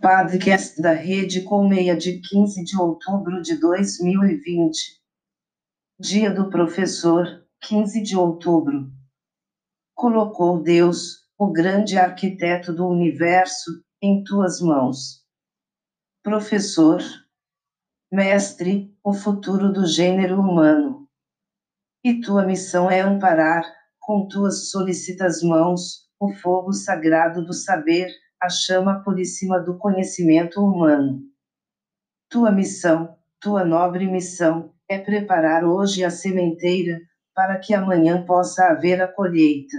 Podcast da Rede Colmeia de 15 de outubro de 2020. Dia do Professor, 15 de outubro. Colocou Deus, o grande arquiteto do universo, em tuas mãos. Professor, mestre, o futuro do gênero humano. E tua missão é amparar, com tuas solicitas mãos, o fogo sagrado do saber a chama puríssima do conhecimento humano. Tua missão, tua nobre missão, é preparar hoje a sementeira, para que amanhã possa haver a colheita.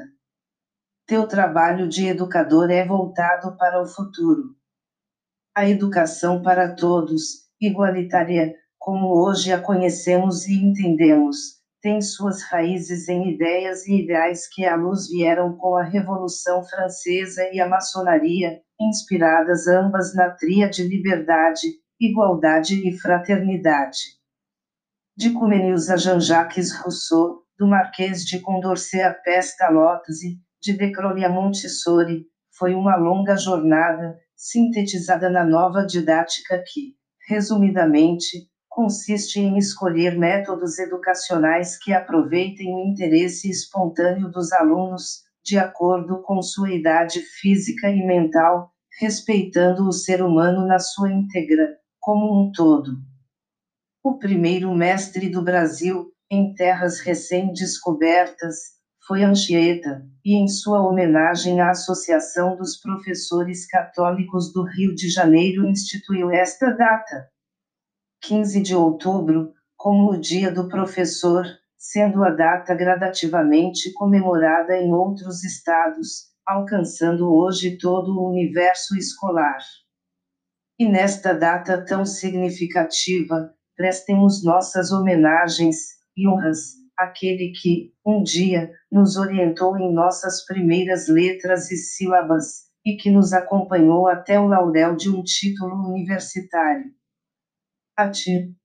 Teu trabalho de educador é voltado para o futuro. A educação para todos, igualitária, como hoje a conhecemos e entendemos, tem suas raízes em ideias e ideais que à luz vieram com a Revolução Francesa e a maçonaria, inspiradas ambas na tríade liberdade, igualdade e fraternidade. De Comenius a Jean-Jacques Rousseau, do Marquês de Condorcet a Pestalozzi, de Decroly a Montessori, foi uma longa jornada, sintetizada na nova didática que, resumidamente, consiste em escolher métodos educacionais que aproveitem o interesse espontâneo dos alunos, de acordo com sua idade física e mental, respeitando o ser humano na sua íntegra, como um todo. O primeiro mestre do Brasil, em terras recém-descobertas, foi Anchieta, e em sua homenagem a Associação dos Professores Católicos do Rio de Janeiro instituiu esta data. 15 de outubro, como o Dia do Professor, sendo a data gradativamente comemorada em outros estados, alcançando hoje todo o universo escolar. E nesta data tão significativa, prestemos nossas homenagens e honras àquele que, um dia, nos orientou em nossas primeiras letras e sílabas, e que nos acompanhou até o laurel de um título universitário a ti.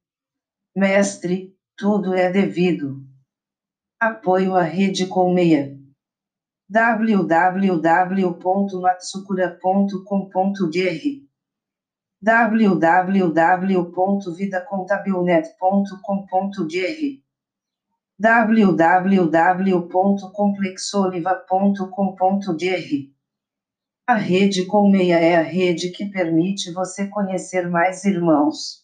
Mestre, tudo é devido. Apoio à Rede Colmeia. www.matsukura.com.br www.vidacontabilnet.com.br www.complexoliva.com.br A Rede Colmeia é a rede que permite você conhecer mais irmãos.